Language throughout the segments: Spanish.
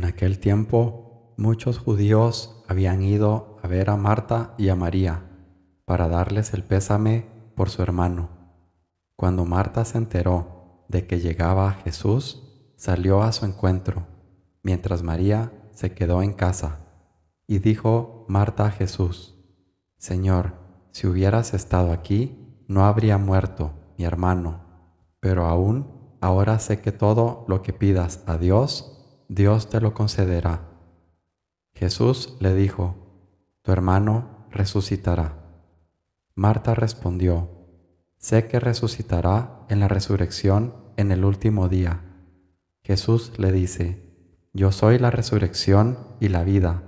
En aquel tiempo muchos judíos habían ido a ver a Marta y a María para darles el pésame por su hermano. Cuando Marta se enteró de que llegaba Jesús, salió a su encuentro, mientras María se quedó en casa. Y dijo Marta a Jesús, Señor, si hubieras estado aquí, no habría muerto mi hermano, pero aún ahora sé que todo lo que pidas a Dios, Dios te lo concederá. Jesús le dijo, Tu hermano resucitará. Marta respondió, Sé que resucitará en la resurrección en el último día. Jesús le dice, Yo soy la resurrección y la vida.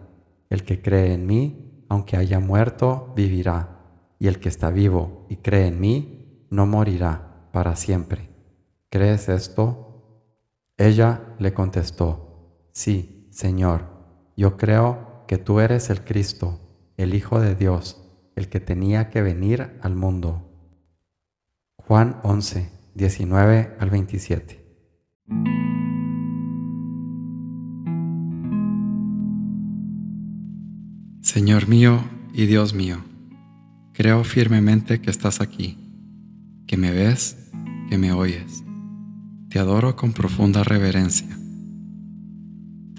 El que cree en mí, aunque haya muerto, vivirá, y el que está vivo y cree en mí, no morirá para siempre. ¿Crees esto? Ella le contestó, Sí, Señor, yo creo que tú eres el Cristo, el Hijo de Dios, el que tenía que venir al mundo. Juan 11, 19 al 27. Señor mío y Dios mío, creo firmemente que estás aquí, que me ves, que me oyes te adoro con profunda reverencia.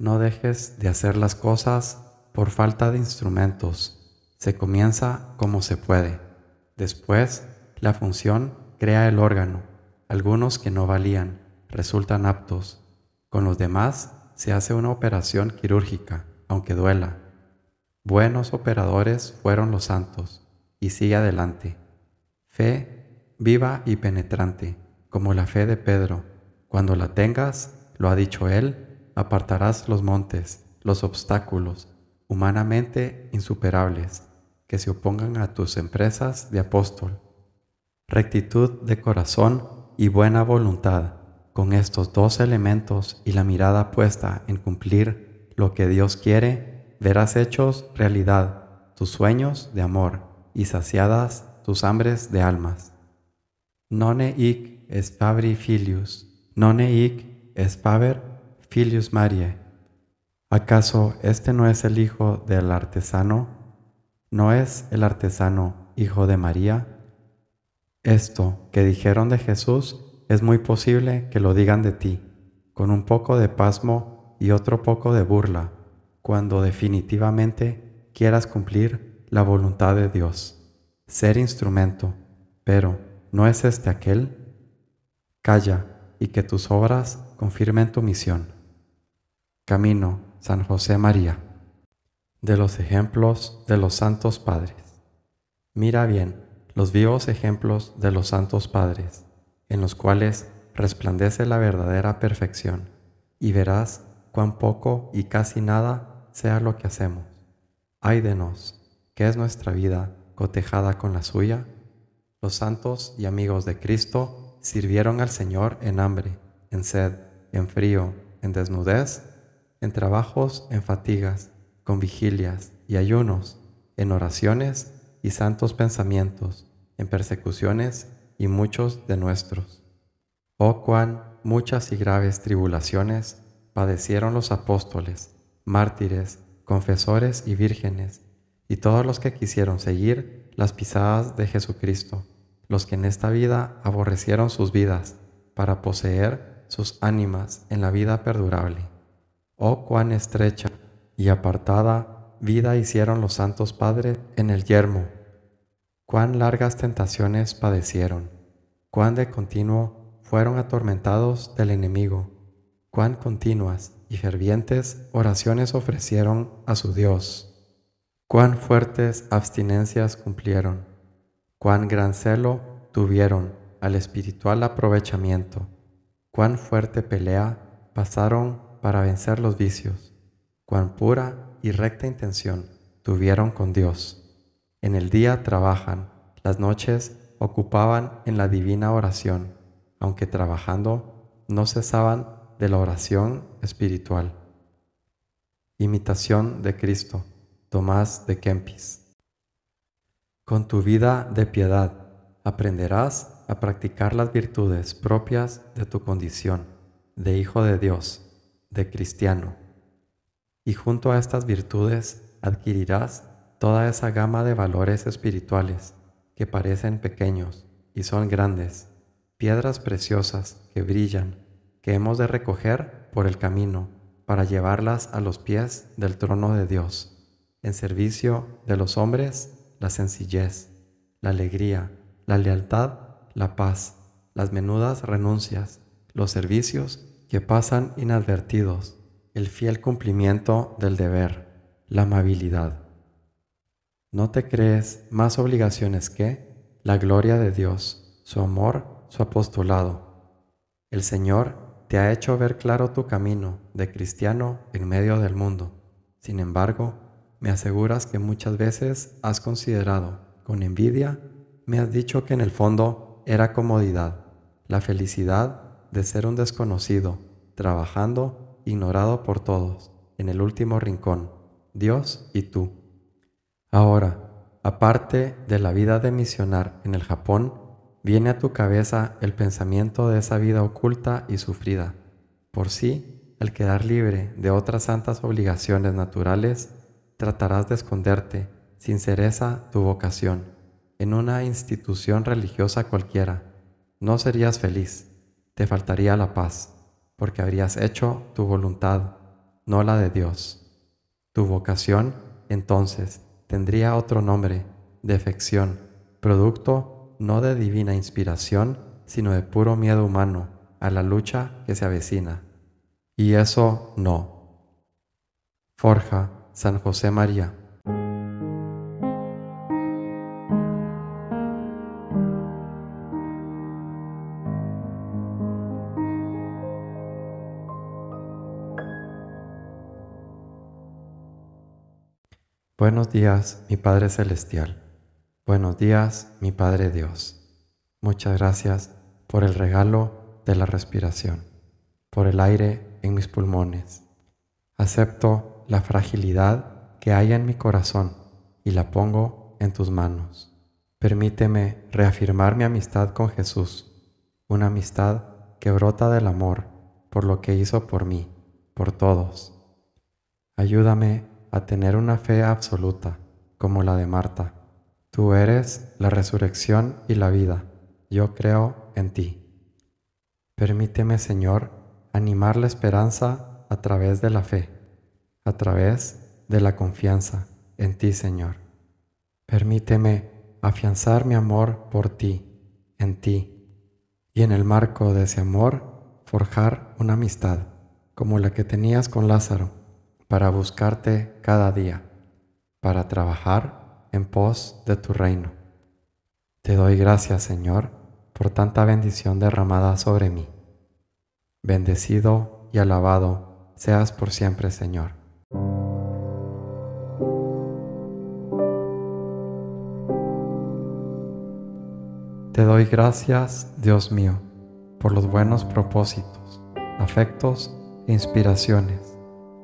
No dejes de hacer las cosas por falta de instrumentos. Se comienza como se puede. Después, la función crea el órgano. Algunos que no valían resultan aptos. Con los demás se hace una operación quirúrgica, aunque duela. Buenos operadores fueron los santos. Y sigue adelante. Fe viva y penetrante, como la fe de Pedro. Cuando la tengas, lo ha dicho él, apartarás los montes, los obstáculos, humanamente insuperables, que se opongan a tus empresas de apóstol. Rectitud de corazón y buena voluntad, con estos dos elementos y la mirada puesta en cumplir lo que Dios quiere, verás hechos realidad tus sueños de amor y saciadas tus hambres de almas. None hic espabri filius, none hic espaver Filius Mariae. ¿Acaso este no es el hijo del artesano? ¿No es el artesano hijo de María? Esto que dijeron de Jesús es muy posible que lo digan de ti, con un poco de pasmo y otro poco de burla, cuando definitivamente quieras cumplir la voluntad de Dios, ser instrumento, pero ¿no es este aquel? Calla y que tus obras confirmen tu misión. Camino San José María. De los ejemplos de los santos padres. Mira bien los vivos ejemplos de los santos padres, en los cuales resplandece la verdadera perfección, y verás cuán poco y casi nada sea lo que hacemos. Ay de nos, que es nuestra vida cotejada con la suya. Los santos y amigos de Cristo sirvieron al Señor en hambre, en sed, en frío, en desnudez en trabajos, en fatigas, con vigilias y ayunos, en oraciones y santos pensamientos, en persecuciones y muchos de nuestros. Oh cuán muchas y graves tribulaciones padecieron los apóstoles, mártires, confesores y vírgenes, y todos los que quisieron seguir las pisadas de Jesucristo, los que en esta vida aborrecieron sus vidas para poseer sus ánimas en la vida perdurable. Oh cuán estrecha y apartada vida hicieron los santos padres en el yermo, cuán largas tentaciones padecieron, cuán de continuo fueron atormentados del enemigo, cuán continuas y fervientes oraciones ofrecieron a su Dios, cuán fuertes abstinencias cumplieron, cuán gran celo tuvieron al espiritual aprovechamiento, cuán fuerte pelea pasaron para vencer los vicios, cuán pura y recta intención tuvieron con Dios. En el día trabajan, las noches ocupaban en la divina oración, aunque trabajando no cesaban de la oración espiritual. Imitación de Cristo, Tomás de Kempis. Con tu vida de piedad aprenderás a practicar las virtudes propias de tu condición de Hijo de Dios, de cristiano. Y junto a estas virtudes adquirirás toda esa gama de valores espirituales que parecen pequeños y son grandes, piedras preciosas que brillan, que hemos de recoger por el camino para llevarlas a los pies del trono de Dios. En servicio de los hombres, la sencillez, la alegría, la lealtad, la paz, las menudas renuncias, los servicios que pasan inadvertidos, el fiel cumplimiento del deber, la amabilidad. ¿No te crees más obligaciones que la gloria de Dios, su amor, su apostolado? El Señor te ha hecho ver claro tu camino de cristiano en medio del mundo. Sin embargo, me aseguras que muchas veces has considerado, con envidia, me has dicho que en el fondo era comodidad, la felicidad de ser un desconocido, trabajando, ignorado por todos, en el último rincón, Dios y tú. Ahora, aparte de la vida de misionar en el Japón, viene a tu cabeza el pensamiento de esa vida oculta y sufrida. Por sí, al quedar libre de otras santas obligaciones naturales, tratarás de esconderte, sin cereza, tu vocación, en una institución religiosa cualquiera. No serías feliz, te faltaría la paz, porque habrías hecho tu voluntad, no la de Dios. Tu vocación, entonces, tendría otro nombre, defección, producto no de divina inspiración, sino de puro miedo humano a la lucha que se avecina. Y eso no. Forja San José María. Buenos días, mi Padre Celestial. Buenos días, mi Padre Dios. Muchas gracias por el regalo de la respiración, por el aire en mis pulmones. Acepto la fragilidad que hay en mi corazón y la pongo en tus manos. Permíteme reafirmar mi amistad con Jesús, una amistad que brota del amor por lo que hizo por mí, por todos. Ayúdame a tener una fe absoluta como la de Marta Tú eres la resurrección y la vida. Yo creo en ti. Permíteme, Señor, animar la esperanza a través de la fe, a través de la confianza en ti, Señor. Permíteme afianzar mi amor por ti, en ti, y en el marco de ese amor forjar una amistad como la que tenías con Lázaro, para buscarte cada día, para trabajar en pos de tu reino. Te doy gracias, Señor, por tanta bendición derramada sobre mí. Bendecido y alabado seas por siempre, Señor. Te doy gracias, Dios mío, por los buenos propósitos, afectos e inspiraciones